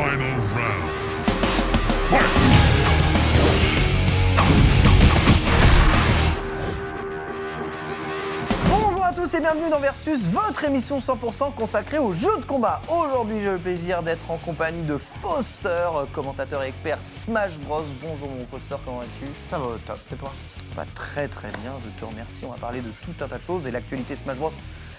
Final round. Fight! Bonjour à tous et bienvenue dans Versus, votre émission 100% consacrée aux jeux de combat. Aujourd'hui, j'ai le plaisir d'être en compagnie de Foster, commentateur et expert Smash Bros. Bonjour mon Foster, comment vas-tu? Ça va au top, et toi? Va très très bien, je te remercie. On va parler de tout un tas de choses et l'actualité Smash Bros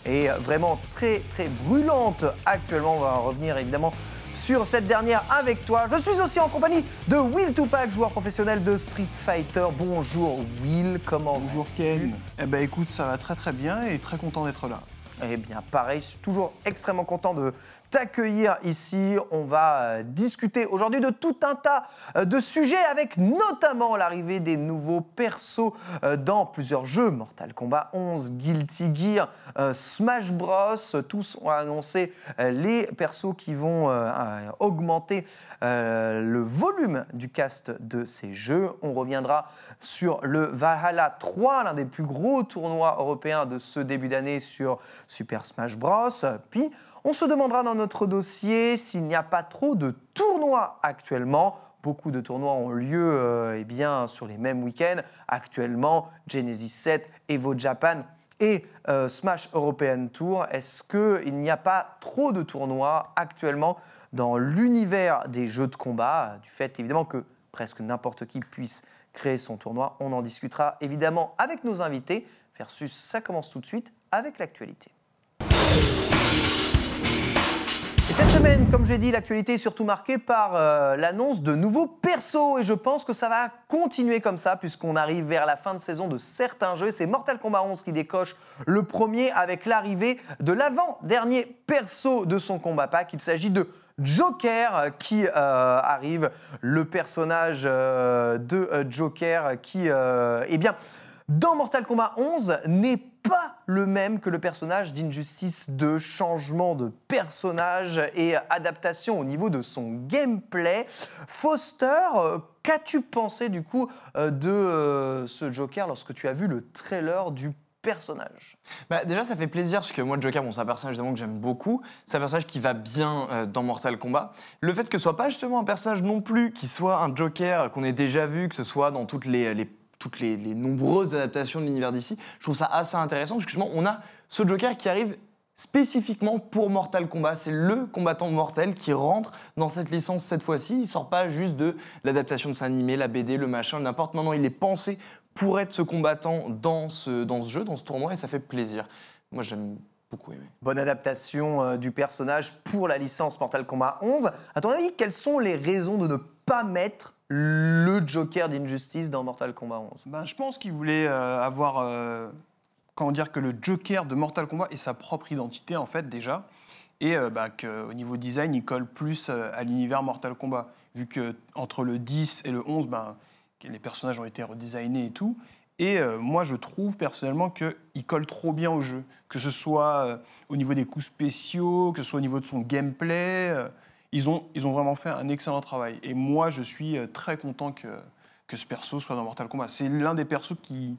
est vraiment très très brûlante actuellement. On va revenir évidemment sur cette dernière avec toi. Je suis aussi en compagnie de Will Tupac, joueur professionnel de Street Fighter. Bonjour Will, comment Bonjour Ken. Eh ben écoute, ça va très très bien et très content d'être là. Eh bien, pareil, je suis toujours extrêmement content de t'accueillir ici. On va euh, discuter aujourd'hui de tout un tas euh, de sujets avec notamment l'arrivée des nouveaux persos euh, dans plusieurs jeux. Mortal Kombat 11, Guilty Gear, Smash Bros. Tous ont annoncé les persos qui vont augmenter le volume du cast de ces jeux. On reviendra sur le Valhalla 3, l'un des plus gros tournois européens de ce début d'année sur Super Smash Bros. Puis, on se demandera dans notre dossier s'il n'y a pas trop de tournois actuellement. Beaucoup de tournois ont lieu euh, eh bien, sur les mêmes week-ends. Actuellement, Genesis 7, Evo Japan et euh, Smash European Tour. Est-ce qu'il n'y a pas trop de tournois actuellement dans l'univers des jeux de combat, du fait évidemment que presque n'importe qui puisse créer son tournoi? On en discutera évidemment avec nos invités. Versus, ça commence tout de suite avec l'actualité. Et cette semaine, comme j'ai dit, l'actualité est surtout marquée par euh, l'annonce de nouveaux persos. Et je pense que ça va continuer comme ça, puisqu'on arrive vers la fin de saison de certains jeux. C'est Mortal Kombat 11 qui décoche le premier avec l'arrivée de l'avant-dernier perso de son combat pack. Il s'agit de Joker euh, qui euh, arrive, le personnage de Joker qui, eh bien, dans Mortal Kombat 11 n'est pas le même que le personnage d'Injustice 2. Changement de personnage et adaptation au niveau de son gameplay. Foster, euh, qu'as-tu pensé du coup euh, de euh, ce Joker lorsque tu as vu le trailer du personnage? Bah, Déjà, ça fait plaisir parce que moi, Joker, bon, c'est un personnage évidemment que j'aime beaucoup. C'est un personnage qui va bien dans Mortal Kombat. Le fait que ce soit pas justement un personnage non plus qui soit un Joker qu'on ait déjà vu, que ce soit dans toutes les- toutes les, nombreuses adaptations de l'univers d'ici, je trouve ça assez intéressant parce que justement, on a ce Joker qui arrive spécifiquement pour Mortal Kombat. C'est le combattant mortel qui rentre dans cette licence cette fois-ci. Il sort pas juste de l'adaptation de sa animé, la BD, le machin, n'importe. Maintenant, il est pensé pour être ce combattant dans ce, jeu, dans ce tournoi, et ça fait plaisir. Moi, j'aime beaucoup aimer. Bonne adaptation euh, du personnage pour la licence Mortal Kombat 11. À ton avis, quelles sont les raisons de ne pas mettre le Joker d'Injustice dans Mortal Kombat 11 Ben, je pense qu'il voulait euh, avoir, euh, comment dire, que le Joker de Mortal Kombat ait sa propre identité en fait déjà, et euh, bah, qu'au niveau design, il colle plus euh, à l'univers Mortal Kombat, vu que entre le 10 et le 11, ben, les personnages ont été redesignés et tout. Et euh, moi, je trouve personnellement qu'il colle trop bien au jeu, que ce soit au niveau des coups spéciaux, que ce soit au niveau de son gameplay. Ils, ont, ils ont vraiment fait un excellent travail. Et moi, je suis euh, très content que, que ce perso soit dans Mortal Kombat. C'est l'un des persos qui,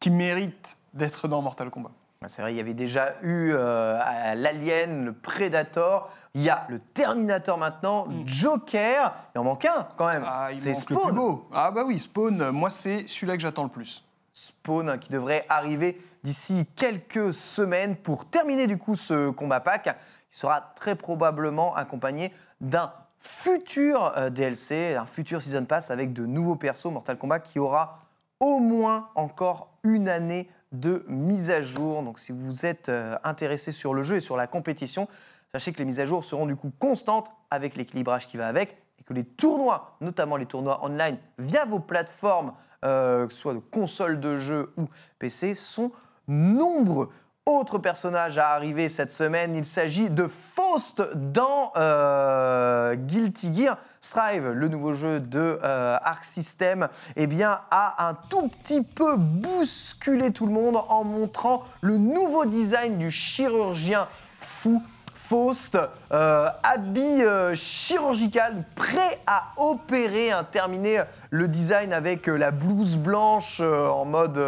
qui mérite d'être dans Mortal Kombat. Ah, C'est vrai, il y avait déjà eu euh, l'Alien, le Predator, il y a le Terminator maintenant, Joker, il en manque un quand même, Ah, c'est Spawn. beau. Ah bah oui, Spawn, euh, moi c'est celui-là que j'attends le plus. Spawn hein, qui devrait arriver d'ici quelques semaines pour terminer du coup ce combat pack. Il sera très probablement accompagné d'un futur euh, DLC, un futur Season Pass avec de nouveaux persos Mortal Kombat qui aura au moins encore une année de mise à jour. Donc si vous êtes euh, intéressé sur le jeu et sur la compétition, sachez que les mises à jour seront du coup constantes avec l'équilibrage qui va avec et que les tournois, notamment les tournois online via vos plateformes, euh, que ce soit de consoles de jeux ou PC, sont nombreux. Autre personnage à arriver cette semaine, il s'agit de Faust dans euh, Guilty Gear Strive, le nouveau jeu de euh, Arc System, eh bien, a un tout petit peu bousculé tout le monde en montrant le nouveau design du chirurgien fou Faust, euh, habit chirurgical, prêt à opérer, hein, terminer le design avec la blouse blanche en mode,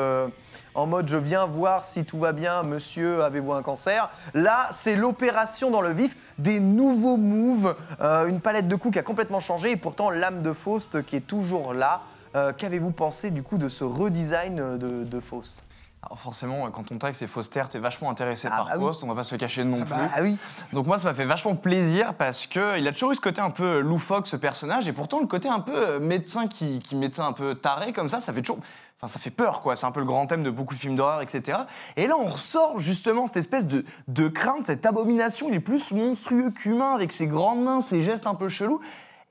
en mode je viens voir si tout va bien, monsieur, avez-vous un cancer? Là, c'est l'opération dans le vif, des nouveaux moves, euh, une palette de coups qui a complètement changé et pourtant l'âme de Faust qui est toujours là. Euh, Qu'avez-vous pensé du coup de ce redesign de, de Faust? Alors forcément, quand on tag c'est Foster, t'es vachement intéressé Ah par bah oui. On va pas se le cacher non plus. Ah oui Donc moi, ça m'a fait vachement plaisir parce que il a toujours eu ce côté un peu loufoque, ce personnage, et pourtant le côté un peu euh, médecin qui, qui médecin un peu taré comme ça, ça fait toujours... Enfin, ça fait peur, quoi. C'est un peu le grand thème de beaucoup de films d'horreur, etc. Et là, on ressort justement cette espèce de, de crainte, cette abomination. Il est plus monstrueux qu'humain, avec ses grandes mains, ses gestes un peu chelous.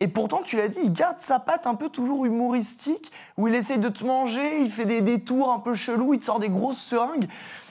Et pourtant, tu l'as dit, il garde sa patte un peu toujours humoristique, où il essaye de te manger, il fait des détours un peu chelous, il te sort des grosses seringues.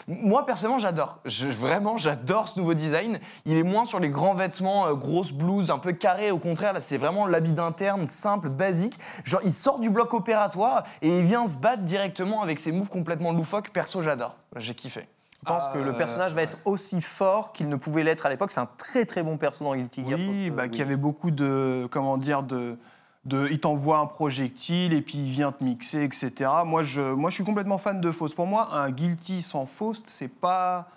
Moi, personnellement, j'adore. Vraiment, j'adore ce nouveau design. Il est moins sur les grands vêtements, euh, grosses blouses, un peu carrées. Au contraire, là, c'est vraiment l'habit d'interne, simple, basique. Genre, il sort du bloc opératoire et il vient se battre directement avec ses moves complètement loufoques. Perso, j'adore. J'ai kiffé. Je pense que le Euh, personnage va être aussi fort qu'il ne pouvait l'être à l'époque? C'est un très très bon perso dans Guilty Gear. Oui, bah, y avait beaucoup de, comment dire, de, de, il t'envoie un projectile et puis il vient te mixer, etc. Moi, je, moi, je suis complètement fan de Faust. Pour moi, un Guilty sans Faust, c'est pas,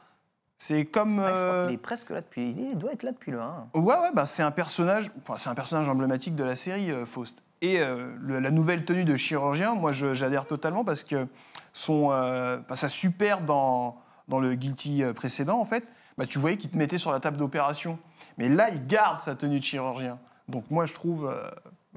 c'est comme. Ouais, je crois euh, qu'il est presque là depuis. Il doit être là depuis le 1. Ouais, ouais, bah, c'est un personnage, enfin, c'est un personnage emblématique de la série euh, Faust. Et euh, le- la nouvelle tenue de chirurgien, moi, j'adhère totalement parce que son, euh, bah, sa super dans, dans le Guilty euh, précédent, en fait, bah, tu voyais qu'il te mettait sur la table d'opération. Mais là, il garde sa tenue de chirurgien. Donc moi, je trouve, euh,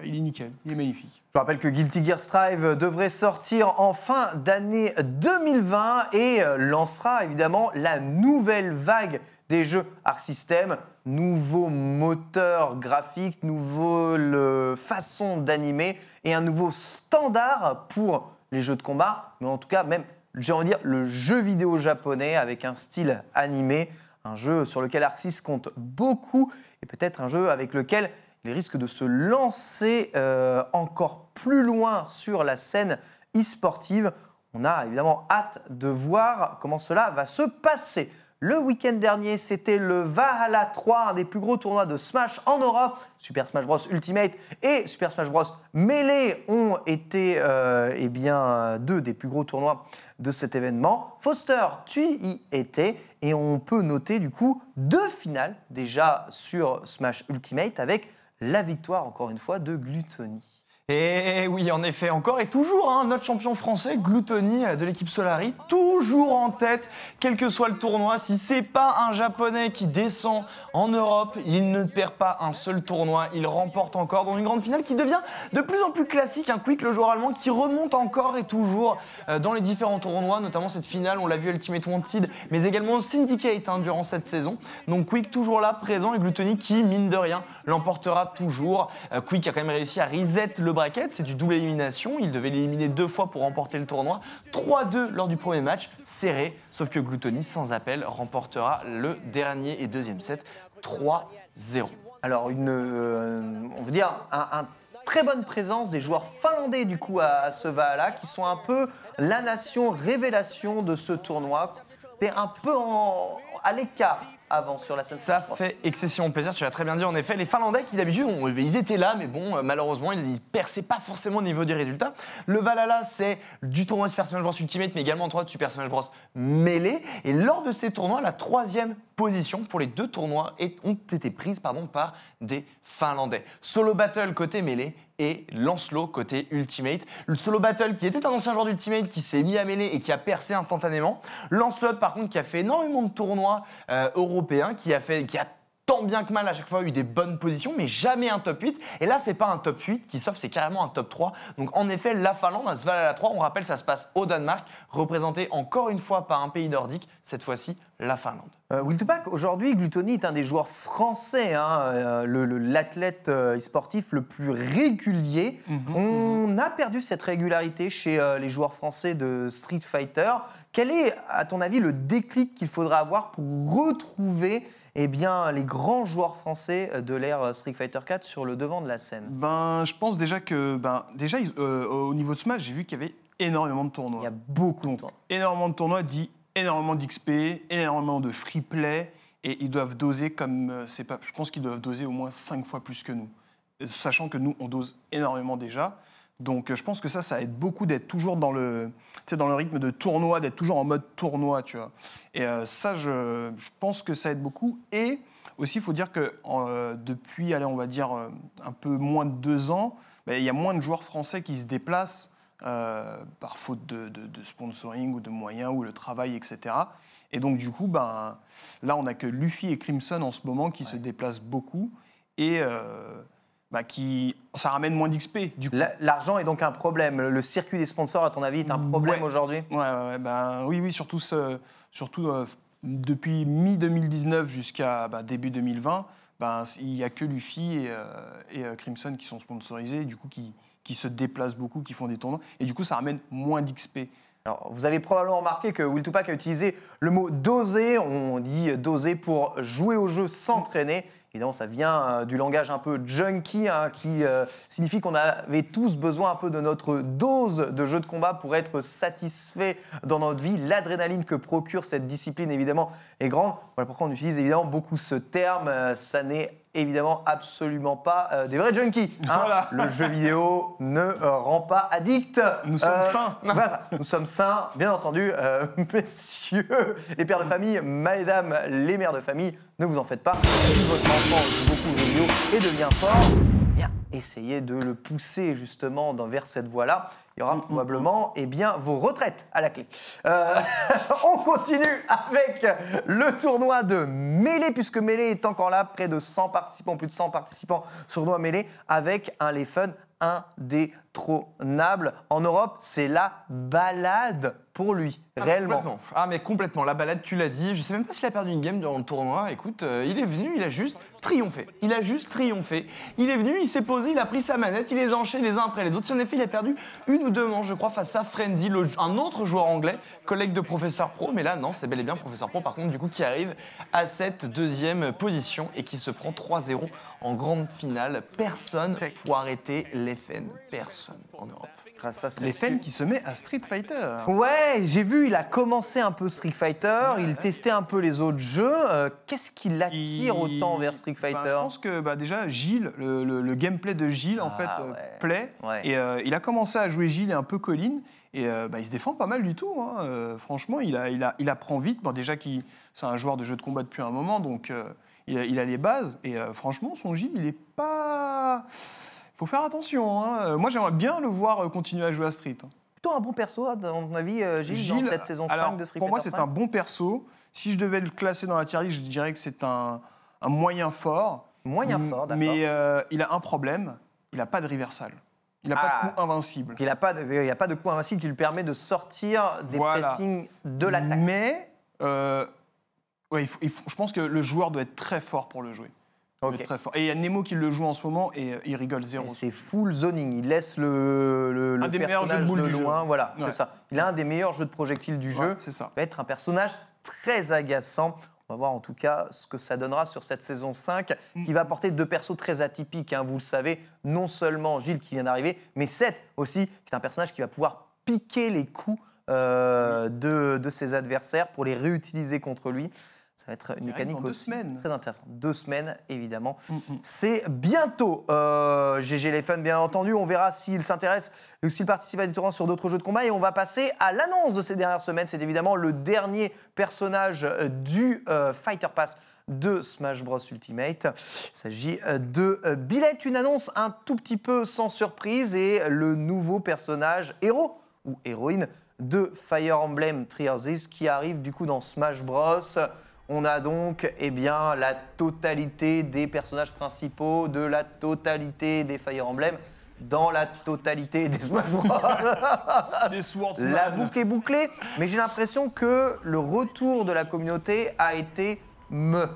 il est nickel, il est magnifique. Je rappelle que Guilty Gear Strive devrait sortir en fin d'année 2020 et euh, lancera évidemment la nouvelle vague des jeux Arc System. Nouveau moteur graphique, nouvelle façon d'animer et un nouveau standard pour les jeux de combat, mais en tout cas même, j'ai envie de dire, le jeu vidéo japonais avec un style animé, un jeu sur lequel Arc Sys compte beaucoup et peut-être un jeu avec lequel il risque de se lancer euh, encore plus loin sur la scène e-sportive. On a évidemment hâte de voir comment cela va se passer. Le week-end dernier, c'était le Valhalla 3, un des plus gros tournois de Smash en Europe. Super Smash Bros Ultimate et Super Smash Bros Melee ont été euh, eh bien, deux des plus gros tournois de cet événement. Foster, tu y étais et on peut noter du coup deux finales déjà sur Smash Ultimate avec la victoire encore une fois de Gluttony. Et oui, en effet, encore et toujours, hein, notre champion français, Gluttony euh, de l'équipe Solari, toujours en tête, quel que soit le tournoi. Si c'est pas un japonais qui descend en Europe, il ne perd pas un seul tournoi. Il remporte encore dans une grande finale qui devient de plus en plus classique. Un Quick, le joueur allemand, qui remonte encore et toujours euh, dans les différents tournois, notamment cette finale, on l'a vu Ultimate Wanted, mais également Syndicate hein, durant cette saison. Donc Quick toujours là, présent, et Gluttony qui, mine de rien, l'emportera toujours. Euh, Quick a quand même réussi à reset le c'est du double élimination. Il devait l'éliminer deux fois pour remporter le tournoi. 3-2 lors du premier match, serré, sauf que Gluttony, sans appel, remportera le dernier et deuxième set 3-0. Alors, une, euh, on veut dire, un, un très bonne présence des joueurs finlandais du coup à, à ce Valhalla, qui sont un peu la nation révélation de ce tournoi. T'es un peu en- à l'écart avant sur la scène. Ça fait excessivement plaisir, tu l'as très bien dit en effet. Les Finlandais qui d'habitude, on- ils étaient là, mais bon, euh, malheureusement, ils ne perçaient pas forcément au niveau des résultats. Le Valhalla, c'est du tournoi Super Smash Bros Ultimate, mais également un tournoi de Super Smash Bros Melee. Et lors de ces tournois, la troisième position pour les deux tournois est- ont été prises pardon, par des Finlandais. Solo Battle côté Melee et Lancelot côté Ultimate. Le Solo Battle qui était un ancien joueur d'Ultimate qui s'est mis à Melee et qui a percé instantanément. Lancelot par contre qui a fait énormément de tournois euh, européens, qui a fait, qui a tant bien que mal à chaque fois eu des bonnes positions, mais jamais un top 8. Et là, c'est pas un top 8 qui s'offre, c'est carrément un top 3. Donc en effet, la Finlande, à ce Valhalla 3, on rappelle, ça se passe au Danemark, représenté encore une fois par un pays nordique, cette fois-ci la Finlande. Euh, Wiltpack, aujourd'hui, Gluttony est un des joueurs français, hein, euh, le- le- l'athlète euh, sportif le plus régulier. Mhm, On a perdu cette régularité chez euh, les joueurs français de Street Fighter. Quel est, à ton avis, le déclic qu'il faudra avoir pour retrouver eh bien, les grands joueurs français de l'ère Street Fighter 4 sur le devant de la scène? Ben, je pense déjà que, ben, déjà, ils- euh, au niveau de Smash, j'ai vu qu'il y avait énormément de tournois. Il y a beaucoup de Donc, temps. énormément de tournois dit énormément d'XP, énormément de free play, et ils doivent doser comme euh, c'est pas. Je pense qu'ils doivent doser au moins 5 fois plus que nous, Euh, sachant que nous on dose énormément déjà, Donc euh, je pense que ça, ça aide beaucoup d'être toujours dans le, dans le rythme de tournoi, d'être toujours en mode tournoi, tu vois. Et ça, je, je pense que ça aide beaucoup. Et aussi, il faut dire que depuis, allez, on va dire, un peu moins de deux ans, ben, il y a moins de joueurs français qui se déplacent euh, par faute de, de- de sponsoring ou de moyens ou le travail, etc. Et donc, du coup, ben, là, on n'a que Luffy et Crimson en ce moment qui se déplacent beaucoup et euh, ben, qui, ça ramène moins d'XP. L'argent est donc un problème. Le circuit des sponsors, à ton avis, est un problème Ouais. aujourd'hui? Ouais, ben, oui, oui, surtout, ce- surtout euh, depuis mi-2019 jusqu'à bah, début 2020, ben, il n'y a que Luffy et, et, Crimson qui sont sponsorisés, du coup, qui, qui se déplacent beaucoup, qui font des tournois. Et du coup, ça ramène moins d'XP. Alors, vous avez probablement remarqué que Will Tupac a utilisé le mot doser. On dit doser pour jouer au jeu, s'entraîner. Évidemment, ça vient euh, du langage un peu junkie, hein, qui euh, signifie qu'on avait tous besoin un peu de notre dose de jeu de combat pour être satisfait dans notre vie. L'adrénaline que procure cette discipline, évidemment, est grande. Voilà pourquoi on utilise évidemment beaucoup ce terme. Euh, ça n'est évidemment absolument pas euh, des vrais junkies. hein. Voilà. Le jeu vidéo ne euh, rend pas addict. Nous sommes sains. Voilà, nous sommes sains, bien entendu, euh, messieurs, les pères de famille, mesdames, les mères de famille, ne vous en faites pas. Si votre enfant joue beaucoup aux jeux vidéo et devient fort, eh bien, essayez de le pousser justement dans- vers cette voie-là. Il y aura probablement eh bien, vos retraites à la clé. Euh, on continue avec le tournoi de Mêlée, puisque Mêlée est encore là, près de 100 participants, plus de 100 participants sur le tournoi Mêlée, avec un Les Fun indétrônable. En Europe, c'est la balade pour lui, Ah, réellement. complètement. Ah, mais complètement. La balade, tu l'as dit. Je sais même pas s'il a perdu une game durant le tournoi. Écoute, euh, il est venu, il a juste triomphé. Il a juste triomphé. Il est venu, il s'est posé, il a pris sa manette, il les a enchaînés les uns après les autres. Si en effet, il a perdu une ou deux manches, je crois, face à Frenzy, le- un autre joueur anglais, collègue de Professeur Pro. Mais là, non, c'est bel et bien Professeur Pro, par contre, du coup, qui arrive à cette deuxième position et qui se prend 3-0 en grande finale. Personne pour arrêter l'FN. Personne en Europe. Grâce à Les cette fans qui se met à Street Fighter. Ouais, j'ai vu, il a commencé un peu Street Fighter, il testait un peu les autres jeux. Euh, Qu'est-ce qui l'attire Il- autant vers Street Ben, Fighter Je pense que bah, déjà, Gilles, le, le- le gameplay de Gilles, en Ah, fait, euh, ouais. plaît. Ouais. Et euh, il a commencé à jouer Gilles et un peu Colline. Et euh, bah, il se défend pas mal du tout. hein. Euh, franchement, il, a, il, a, il apprend vite. Bon, déjà, c'est un joueur de jeu de combat depuis un moment, donc euh, il, a, il a les bases. Et euh, franchement, son Gilles, il est pas. Faut faire attention. hein. Euh, Moi, j'aimerais bien le voir euh, continuer à jouer à Street. hein. Plutôt un bon perso, à ton avis, euh, Gilles, dans cette saison alors, 5 de Street Pour moi, c'est 5? un bon perso. Si je devais le classer dans la tier list, je dirais que c'est un, un moyen fort. Moyen fort, d'accord. Mais euh, il a un problème, il n'a pas de reversal. Il n'a Ah. pas de coup invincible. Il n'a pas, pas de coup invincible qui lui permet de sortir des Voilà. pressings de l'attaque. Mais euh, ouais, il faut- il faut- je pense que le joueur doit être très fort pour le jouer. Il très fort. Et il y a Nemo qui le joue en ce moment et euh, il rigole zéro. C'est full zoning. Il laisse le, le, le Un des meilleurs jeux de de loin. jeu. Voilà, Ouais. c'est ça. Il a un des meilleurs jeux de projectiles du Ouais, jeu. c'est ça. va être un personnage très agaçant. On va voir en tout cas ce que ça donnera sur cette saison 5, Mm. qui va apporter deux persos très atypiques. hein, vous le savez, non seulement Gilles qui vient d'arriver, mais Seth aussi, qui est un personnage qui va pouvoir piquer les coups euh, de, de ses adversaires pour les réutiliser contre lui. Ça va être une mécanique aussi semaines. très intéressante. Deux semaines, évidemment. Mm, mm. C'est bientôt. Euh, GG les fun, bien entendu. On verra s'il s'intéresse ou s'il participe à des tournois sur d'autres jeux de combat. Et on va passer à l'annonce de ces dernières semaines. C'est évidemment le dernier personnage euh, du euh, Fighter Pass de Smash Bros Ultimate. Il s'agit euh, de euh, Billet, une annonce un tout petit peu sans surprise et le nouveau personnage héros ou héroïne de Fire Emblem Three Houses qui arrive du coup dans Smash Bros. On a donc eh bien, la totalité des personnages principaux, de la totalité des Fire Emblem, dans la totalité des Smash Bros. Des Swordsman. La boucle est bouclée, mais j'ai l'impression que le retour de la communauté a été me.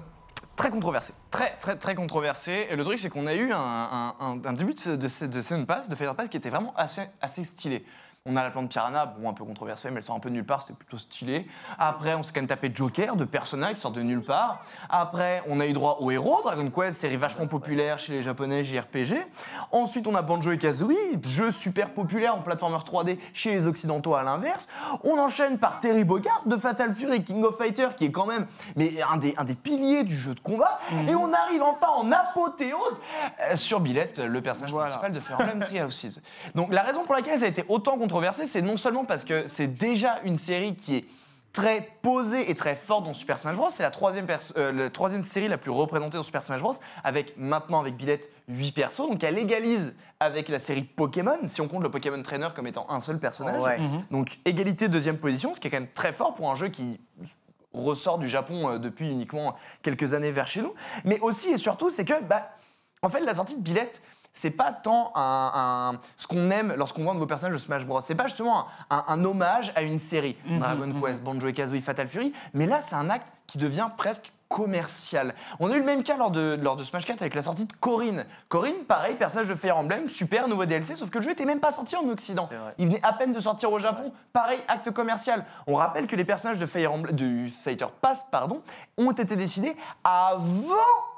Très controversé. Très, très, très controversé. Et le truc, c'est qu'on a eu un, un- un- un début de, de, de Season Pass, de Fighter Pass, qui était vraiment assez, assez stylé. On a la plante Piranha, bon, un peu controversée, mais elle sort un peu de nulle part, c'était plutôt stylé. Après, on s'est quand même tapé Joker de Persona qui sort de nulle part. Après, on a eu droit au héros, Dragon Quest, série vachement populaire chez les japonais, JRPG. Ensuite, on a Banjo et Kazooie, jeu super populaire en plateformer 3D chez les occidentaux à l'inverse. On enchaîne par Terry Bogard de Fatal Fury King of Fighter, qui est quand même mais un, des, un des piliers du jeu de combat. Et on arrive enfin en apothéose euh, sur Billette, le personnage Voilà. principal de Fire Emblem Three Houses. Donc la raison pour laquelle ça a été autant controversé, c'est non seulement parce que c'est déjà une série qui est très posée et très forte dans Super Smash Bros. C'est la troisième, euh, la troisième série la plus représentée dans Super Smash Bros. Avec maintenant avec Billette 8 persos. Donc elle égalise avec la série Pokémon, si on compte le Pokémon Trainer comme étant un seul personnage. Ouais. Donc égalité deuxième position, ce qui est quand même très fort pour un jeu qui ressort du Japon euh, depuis uniquement quelques années vers chez nous. Mais aussi et surtout, c'est que, bah, en fait, la sortie de Billette, c'est pas tant un, un- ce qu'on aime lorsqu'on voit un nouveau personnage de Smash Bros. C'est pas justement un, un- un hommage à une série, Dragon Quest, Banjo et Kazooie, Fatal Fury, mais là, c'est un acte qui devient presque commercial. On a eu le même cas lors de, lors de Smash 4 avec la sortie de Corinne. Corinne, pareil, personnage de Fire Emblem, super nouveau DLC, sauf que le jeu était même pas sorti en Occident. Il venait à peine de sortir au Japon. Pareil, acte commercial. On rappelle que les personnages de Fire Emblem, du Fighter Pass, pardon, ont été décidés avant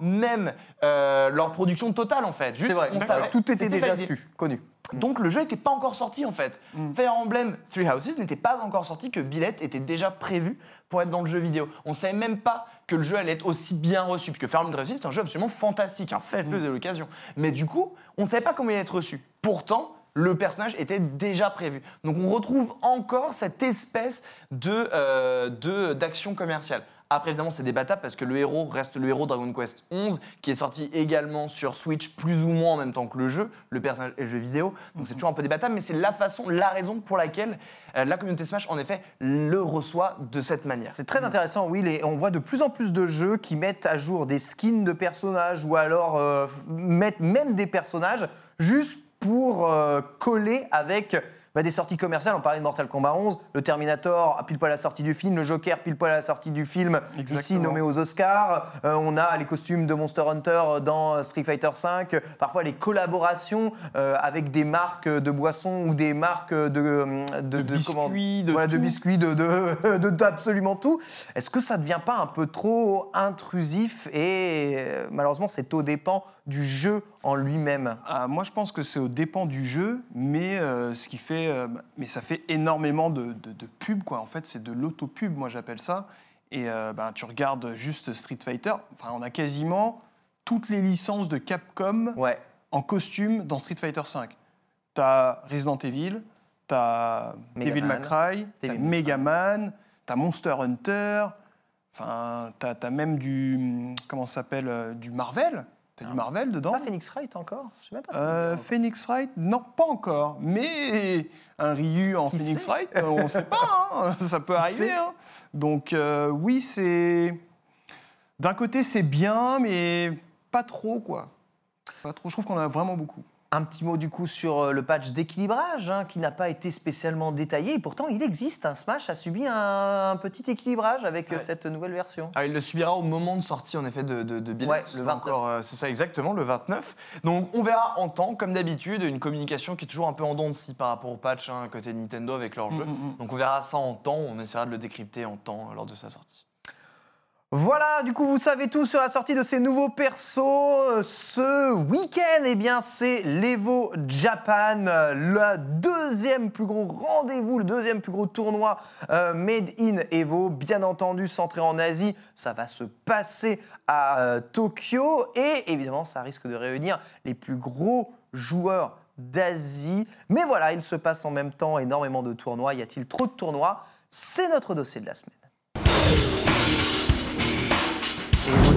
même euh, leur production totale en fait. Juste, C'est vrai, on d'accord. savait- tout était c'était déjà su, connu. Donc le jeu n'était pas encore sorti en fait. Fire Emblem Three Houses n'était pas encore sorti que Billet était déjà prévu pour être dans le jeu vidéo. On savait même pas que le jeu allait être aussi bien reçu. Parce que Fire Emblem Three Houses c'est un jeu absolument fantastique. hein. Faites-le de l'occasion. Mais du coup, on savait pas comment il allait être reçu. Pourtant, le personnage était déjà prévu. Donc on retrouve encore cette espèce de euh, de- d'action commerciale. Après, évidemment, c'est débattable parce que le héros reste le héros Dragon Quest 11, qui est sorti également sur Switch, plus ou moins en même temps que le jeu. Le personnage est le jeu vidéo, donc c'est toujours un peu débattable, mais c'est la façon, la raison pour laquelle euh, la communauté Smash, en effet, le reçoit de cette manière. C'est très intéressant, oui. les- on voit de plus en plus de jeux qui mettent à jour des skins de personnages ou alors euh, mettent même des personnages juste pour euh, coller avec bah, des sorties commerciales. On parlait de Mortal Kombat 11, le Terminator, pile poil à la sortie du film, le Joker, pile poil à la sortie du film, ici nommé aux Oscars. Euh, on a les costumes de Monster Hunter dans Street Fighter V, parfois les collaborations euh, avec des marques de boissons ou des marques de, de, De comment- biscuits, de voilà, de tout. biscuits, de, d'absolument tout. Est-ce que ça ne devient pas un peu trop intrusif et euh, malheureusement c'est au dépend du jeu en lui-même? Ah, moi, je pense que c'est au dépend du jeu, mais euh, ce qui fait, euh, mais ça fait énormément de, de, de pub, quoi. En fait, c'est de l'autopub, moi j'appelle ça. Et euh, ben, tu regardes juste Street Fighter, enfin, on a quasiment toutes les licences de Capcom Ouais. en costume dans Street Fighter V. T'as Resident Evil, t'as Devil Megaman. May Cry, t'as Devil May Mega Man, t'as Monster Hunter, enfin, t'as as même du, comment s'appelle, euh, du Marvel. T'as du Marvel dedans. Pas Phoenix Wright encore? Je sais même pas. si- Euh, Phoenix Wright, non, pas encore. Mais un Ryu en Qui Phoenix sait? Wright, euh, on ne sait pas. hein, Ça peut arriver. hein. Donc euh, oui, c'est... D'un côté, c'est bien, mais pas trop, quoi. Pas trop. Je trouve qu'on en a vraiment beaucoup. Un petit mot du coup sur euh, le patch d'équilibrage hein, qui n'a pas été spécialement détaillé. Et pourtant, il existe. Un Smash a subi un, un petit équilibrage avec euh, Ouais. cette nouvelle version. Ah, il le subira au moment de sortie en effet de, de, de. Ouais, le C'est 29. encore, euh, C'est ça exactement, le 29. Donc on verra en temps, comme d'habitude, une communication qui est toujours un peu en dents de scie par rapport au patch hein, côté Nintendo avec leur jeu. Mm, mm, mm. Donc on verra ça en temps, on essaiera de le décrypter en temps lors de sa sortie. Voilà, du coup, vous savez tout sur la sortie de ces nouveaux persos. Euh, Ce week-end, eh bien, c'est l'Evo Japan, euh, le deuxième plus gros rendez-vous, le deuxième plus gros tournoi euh, Made in Evo, bien entendu, centré en Asie. Ça va se passer à Tokyo et évidemment, ça risque de réunir les plus gros joueurs d'Asie. Mais voilà, il se passe en même temps énormément de tournois. Y a-t-il trop de tournois? C'est notre dossier de la semaine.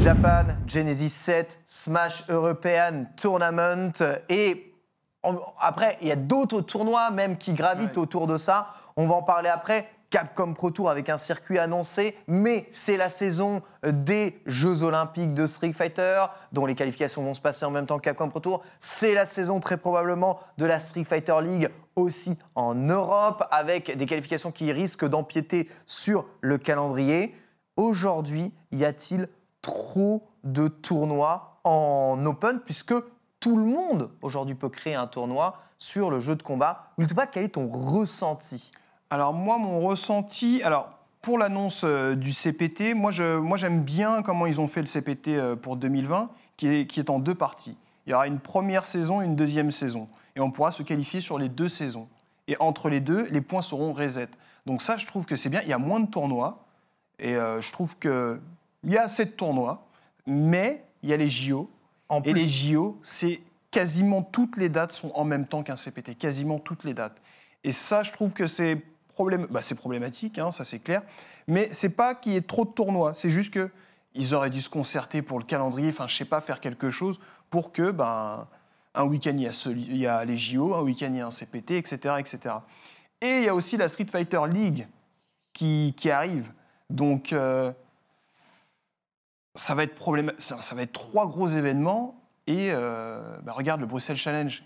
Japan, Genesis 7, Smash European Tournament et après il y a d'autres tournois même qui gravitent Ouais. autour de ça. On va en parler après. Capcom Pro Tour avec un circuit annoncé, mais c'est la saison des Jeux Olympiques de Street Fighter, dont les qualifications vont se passer en même temps que Capcom Pro Tour. C'est la saison très probablement de la Street Fighter League aussi en Europe, avec des qualifications qui risquent d'empiéter sur le calendrier. Aujourd'hui, y a-t-il trop de tournois en Open puisque tout le monde aujourd'hui peut créer un tournoi sur le jeu de combat. Wiltupac, quel est ton ressenti? Alors moi, mon ressenti, alors pour l'annonce euh, du CPT, moi je- moi, j'aime bien comment ils ont fait le CPT euh, pour 2020, qui est, qui est en deux parties. Il y aura une première saison et une deuxième saison. Et on pourra se qualifier sur les deux saisons. Et entre les deux, les points seront reset. Donc ça, je trouve que c'est bien. Il y a moins de tournois. Et euh, je trouve qu'il y a assez de tournois. Mais il y a les JO. En Et plus- les JO, c'est quasiment toutes les dates sont en même temps qu'un CPT, quasiment toutes les dates. Et ça, je trouve que c'est problém- bah, problématique, hein, ça c'est clair. Mais c'est pas qu'il y ait trop de tournois, c'est juste que ils auraient dû se concerter pour le calendrier, enfin je sais pas, faire quelque chose pour que ben un week-end il y a, celui- il y a les JO, un week-end il y a un CPT, etc., etc. Et il y a aussi la Street Fighter League qui, qui arrive. Donc euh, ça va être problème, ça, ça va être trois gros événements. Et euh, bah, regarde le Bruxelles Challenge,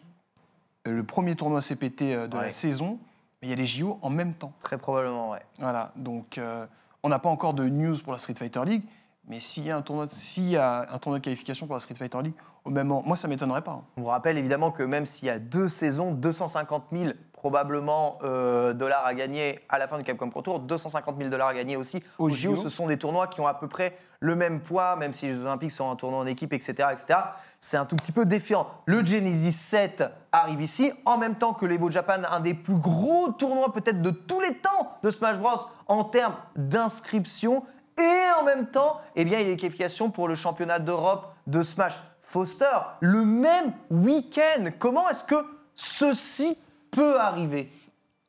euh, le premier tournoi CPT euh, de Ouais. la saison, mais il y a les JO en même temps. Très probablement, ouais. Voilà, donc euh, on n'a pas encore de news pour la Street Fighter League, mais s'il y a un tournoi, de- s'il y a un tournoi de qualification pour la Street Fighter League, au même moment, moi ça m'étonnerait pas. hein. On vous rappelle évidemment que même s'il y a deux saisons, 250 000 probablement euh, dollars à gagner à la fin du Capcom Pro Tour, 250 000 dollars à gagner aussi aux JO. Ce sont des tournois qui ont à peu près le même poids, même si les Jeux Olympiques sont un tournoi en équipe, etc. etc. C'est un tout petit peu défiant. Le Genesis 7 arrive ici, en même temps que l'Evo Japan, un des plus gros tournois peut-être de tous les temps de Smash Bros en termes d'inscription. Et en même temps, eh bien, il y a les qualifications pour le championnat d'Europe de Smash. Foster, le même week-end. Comment est-ce que ceci peut arriver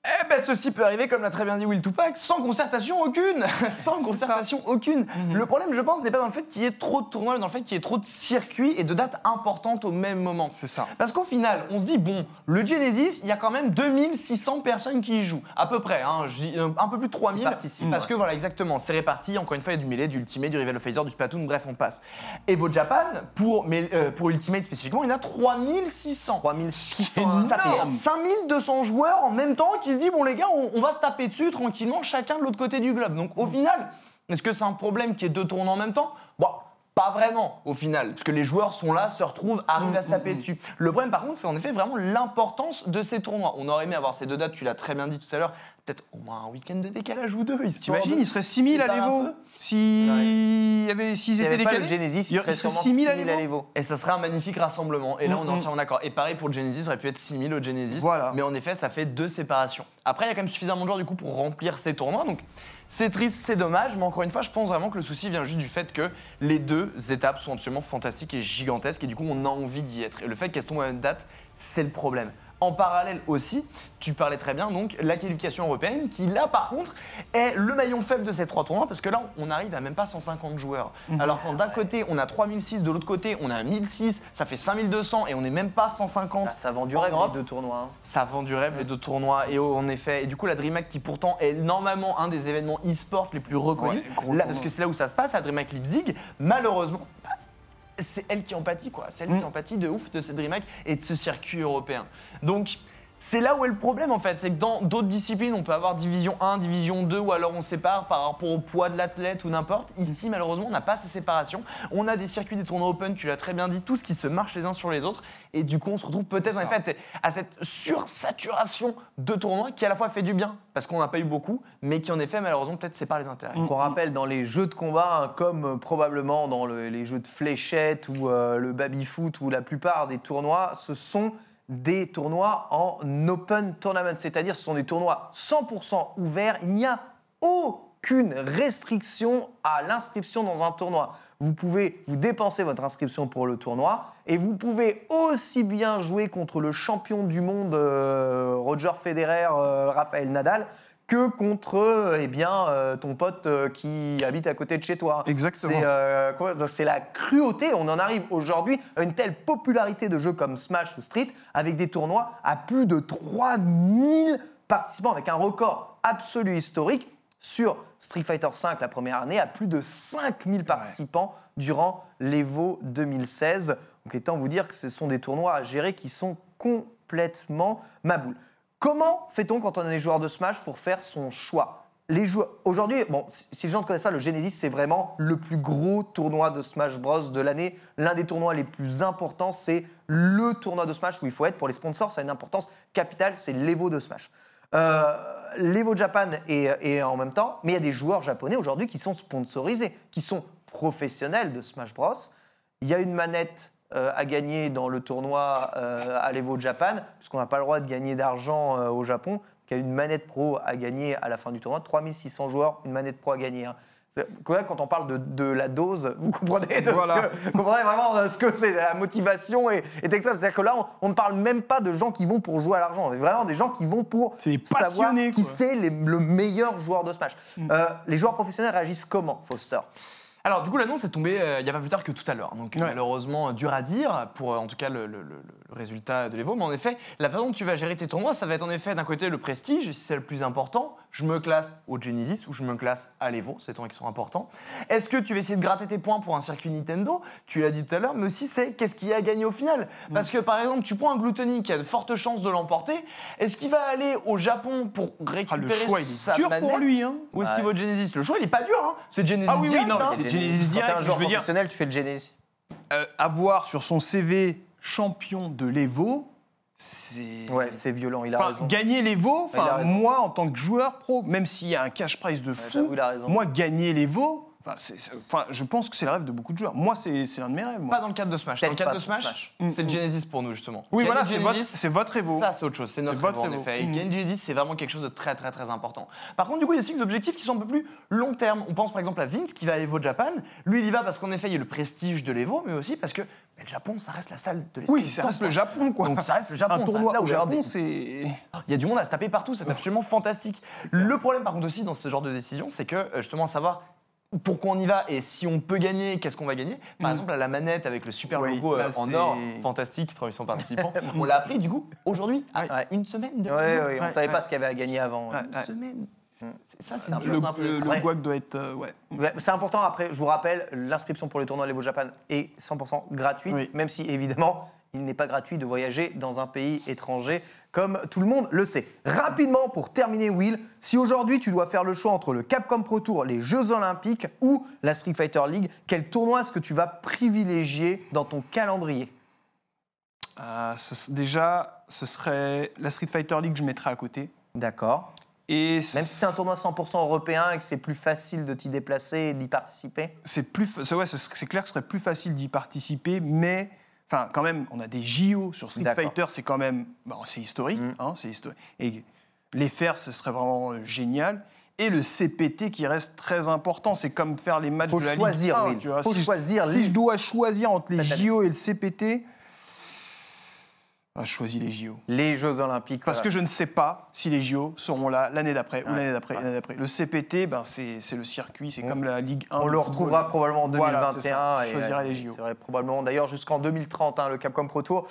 Eh ben, ceci peut arriver, comme l'a très bien dit Will Tupac, sans concertation aucune Sans concertation aucune Le problème, je pense, n'est pas dans le fait qu'il y ait trop de tournois, mais dans le fait qu'il y ait trop de circuits et de dates importantes au même moment. C'est ça. Parce qu'au final, on se dit, bon, le Genesis, il y a quand même 2600 personnes qui y jouent. À peu près, hein, euh, un peu plus de 3000. Qui participent, Parce ouais. que voilà, exactement, c'est réparti. Encore une fois, il y a du Melee, du Ultimate, du Rival of Phaser, du Splatoon, bref, on passe. Evo Japan, pour, mais, euh, pour Ultimate spécifiquement, il y en a 3600. 3600. Ça fait énorme. 5200 joueurs en même temps qui se disent bon les gars on, va se taper dessus tranquillement chacun de l'autre côté du globe. Donc au final, est-ce que c'est un problème qu'il y ait deux tournois en même temps? Pas vraiment au final, parce que les joueurs sont là, se retrouvent, arrivent à se taper dessus. Le problème par contre c'est en effet vraiment l'importance de ces tournois. On aurait aimé avoir ces deux dates, tu l'as très bien dit tout à l'heure, peut-être au moins un week-end de décalage ou deux. T'imagines, il serait 6000 à l'Evo s'il y avait, s'ils S'il n'y étaient avait pas le décalés. Genesis, il serait il serait sûrement 6000 à 6000 à l'Evo. Et ça serait un magnifique rassemblement. Et là, on est entièrement d'accord. Et pareil pour le Genesis, ça aurait pu être 6000 au Genesis. Voilà. Mais en effet, ça fait deux séparations. Après, il y a quand même suffisamment de joueurs du coup pour remplir ces tournois. Donc, c'est triste, c'est dommage. Mais encore une fois, je pense vraiment que le souci vient juste du fait que les deux étapes sont absolument fantastiques et gigantesques. Et du coup, on a envie d'y être. Et le fait qu'elles tombent à une date, c'est le problème. En parallèle aussi, tu parlais très bien, donc la qualification européenne, qui là par contre est le maillon faible de ces trois tournois, parce que là on arrive à même pas 150 joueurs. Alors quand d'un côté on a 3006, de l'autre côté on a 1006, ça fait 5200 et on n'est même pas 150. Ah, ça vend du rêve, Europe. les deux tournois. hein. Ça vend du rêve les deux tournois et oh, en effet et du coup la DreamHack qui pourtant est normalement un des événements e-sport les plus reconnus Ouais, là parce que c'est là où ça se passe à la DreamHack Leipzig malheureusement bah, c'est elle qui en pâtit quoi c'est elle Mm. qui en pâtit de ouf de cette DreamHack et de ce circuit européen donc c'est là où est le problème en fait, c'est que dans d'autres disciplines, on peut avoir division 1, division 2, ou alors on sépare par rapport au poids de l'athlète ou n'importe. Ici, malheureusement, on n'a pas ces séparations. On a des circuits, des tournois open, tu l'as très bien dit, tous qui se marchent les uns sur les autres. Et du coup, on se retrouve peut-être en fait à cette sursaturation de tournois qui à la fois fait du bien, parce qu'on n'a pas eu beaucoup, mais qui en effet, malheureusement, peut-être sépare les intérêts. Donc on rappelle dans les jeux de combat, hein, comme euh, probablement dans le- les jeux de fléchettes ou euh, le baby-foot ou la plupart des tournois, ce sont des tournois en open tournament, c'est-à-dire ce sont des tournois 100% ouverts. Il n'y a aucune restriction à l'inscription dans un tournoi. Vous pouvez vous dépenser votre inscription pour le tournoi et vous pouvez aussi bien jouer contre le champion du monde euh, Roger Federer, euh, Raphaël Nadal, que contre eh bien, euh, ton pote euh, qui habite à côté de chez toi. Exactement. C'est euh, c'est la cruauté. On en arrive aujourd'hui à une telle popularité de jeux comme Smash ou Street avec des tournois à plus de 3000 participants avec un record absolu historique sur Street Fighter V la première année à plus de 5000 participants durant l'Evo 2016. Donc autant vous dire que ce sont des tournois à gérer qui sont complètement maboules. Comment fait-on quand on est joueur de Smash pour faire son choix? Les joueurs aujourd'hui, bon, si les gens ne connaissent pas, le Genesis, c'est vraiment le plus gros tournoi de Smash Bros de l'année. L'un des tournois les plus importants, c'est le tournoi de Smash où il faut être. Pour les sponsors, ça a une importance capitale, c'est l'Evo de Smash. Euh, L'Evo Japan est, est en même temps, mais il y a des joueurs japonais aujourd'hui qui sont sponsorisés, qui sont professionnels de Smash Bros. Il y a une manette à gagner dans le tournoi euh, à l'Evo Japan, puisqu'on n'a pas le droit de gagner d'argent euh, au Japon. Y a une manette pro à gagner à la fin du tournoi. 3600 joueurs, une manette pro à gagner. hein. Quand on parle de, de la dose, vous comprenez, de ce Voilà. que- vous comprenez vraiment euh, ce que c'est, la motivation est, est extrême. C'est-à-dire que là, on, on ne parle même pas de gens qui vont pour jouer à l'argent. C'est vraiment des gens qui vont pour savoir qui quoi. Mm. c'est le meilleur joueur de Smash. Euh, les joueurs professionnels réagissent comment, Foster? Alors, du coup, l'annonce est tombée euh, il n'y a pas plus tard que tout à l'heure. Donc, Ouais. malheureusement, euh, dur à dire pour, euh, en tout cas, le, le- le- le résultat de l'Evo. Mais en effet, la façon dont tu vas gérer tes tournois, ça va être en effet, d'un côté, le prestige, si c'est le plus important, je me classe au Genesis ou je me classe à l'Evo, c'est des tournois qui sont importants. Est-ce que tu vas essayer de gratter tes points pour un circuit Nintendo? Tu l'as dit tout à l'heure, mais aussi, c'est qu'est-ce qu'il y a à gagner au final? Parce que, par exemple, tu prends un Gluttony qui a de fortes chances de l'emporter. Est-ce qu'il va aller au Japon pour Ah, récupérer le choix, il sa est dur manette pour lui. Hein. Ou est-ce qu'il va au Genesis? Le choix, il est pas dur, hein C'est Genesis Ah oui, oui, direct, non, hein. c'est Genesis Quand direct, un je joueur veux dire- professionnel, tu fais le Genesis. Euh, avoir sur son CV champion de l'Evo, c'est. Ouais, c'est violent, il a Enfin, raison. gagner Il a enfin, moi, en tant que joueur pro, même s'il y a un cash prize de fou, j'avoue, il a raison. moi, l'Evo, enfin, je pense que c'est le rêve de beaucoup de joueurs. Moi, c'est l'un de mes rêves. moi. Pas dans le cadre de Smash. Dans le cadre de Smash, Smash. c'est le Genesis pour nous, justement. Oui, voilà, c'est votre, Evo. Ça, c'est autre chose. C'est notre votre Evo, en effet. Et Genesis, c'est vraiment quelque chose de très, très, très important. Par contre, du coup, il y a aussi des objectifs qui sont un peu plus long terme. On pense par exemple à Vince qui va à l'Evo Japan. Lui, il y va parce qu'en effet, il y a le prestige de l'Evo, mais aussi parce que mais le Japon, ça reste la salle de l'esprit. Oui, ça reste le Japon, quoi. Donc ça reste le Japon. un tournoi au Japon, c'est. il y a du monde à se taper partout, c'est absolument fantastique. Le problème par contre aussi dans ce genre de décision, c'est que euh, justement savoir pourquoi on y va et si on peut gagner, qu'est-ce qu'on va gagner? Par Mm. exemple, à la manette avec le super Oui, logo euh, là, en or, fantastique, 3800 participants, on l'a appris du coup aujourd'hui, à une semaine de Oui, oui, on ne savait pas ce qu'il y avait à gagner avant. Une semaine. Mm. C'est- Ça, c'est Le- Le, peu. le, le guac doit être. euh, ouais. Ouais, C'est important, après, je vous rappelle, l'inscription pour les tournois Levo Japan est 100% gratuite, Oui. même si évidemment, il n'est pas gratuit de voyager dans un pays étranger, comme tout le monde le sait. Rapidement, pour terminer, Will, si aujourd'hui tu dois faire le choix entre le Capcom Pro Tour, les Jeux Olympiques ou la Street Fighter League, quel tournoi est-ce que tu vas privilégier dans ton calendrier? Euh, ce- déjà, ce serait la Street Fighter League, je mettrais à côté. D'accord. Et Même si c'est un tournoi 100% européen et que c'est plus facile de t'y déplacer et d'y participer? C'est plus, ouais, c'est c'est clair que ce serait plus facile d'y participer, mais enfin quand même, on a des JO sur Street. Fighter, c'est quand même, bon, c'est historique, Mm. hein. Et les faire, ce serait vraiment euh, génial. Et le CPT qui reste très important, c'est comme faire les matchs Faut de la choisir, Ligue 1, Will. tu vois. Faut si je- choisir, si Ligue. je dois choisir entre les. JO et le CPT, ah, je choisis les JO. Les Jeux Olympiques. Parce voilà. que je ne sais pas si les JO seront là l'année d'après, ou l'année d'après, Ouais. l'année d'après. Le CPT, ben, c'est c'est le circuit, c'est On- comme la Ligue 1. On le retrouvera probablement en Voilà, 2021. c'est ça. Je choisirai les JO. C'est vrai, probablement d'ailleurs jusqu'en 2030, hein, le Capcom Pro Tour.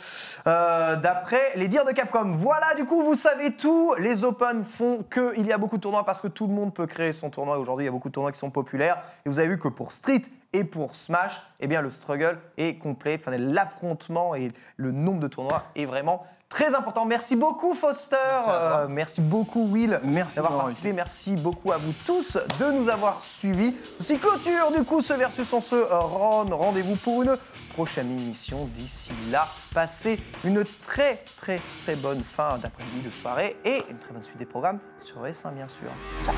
Euh, D'après les dires de Capcom. Voilà, du coup, vous savez tout. Les Open font qu'il y a beaucoup de tournois parce que tout le monde peut créer son tournoi. Aujourd'hui, il y a beaucoup de tournois qui sont populaires. Et vous avez vu que pour Street et pour Smash, eh bien, le struggle est complet. Enfin, l'affrontement et le nombre de tournois est vraiment très important. Merci beaucoup, Foster. Merci. Euh, merci beaucoup, Will Merci d'avoir participé. Merci beaucoup à vous tous de nous avoir suivis. Ceci clôture du coup ce versus ce Ron. Rendez-vous pour une prochaine émission. D'ici là, passez une très très très bonne fin d'après-midi, de soirée et une très bonne suite des programmes sur S1 bien sûr. Ciao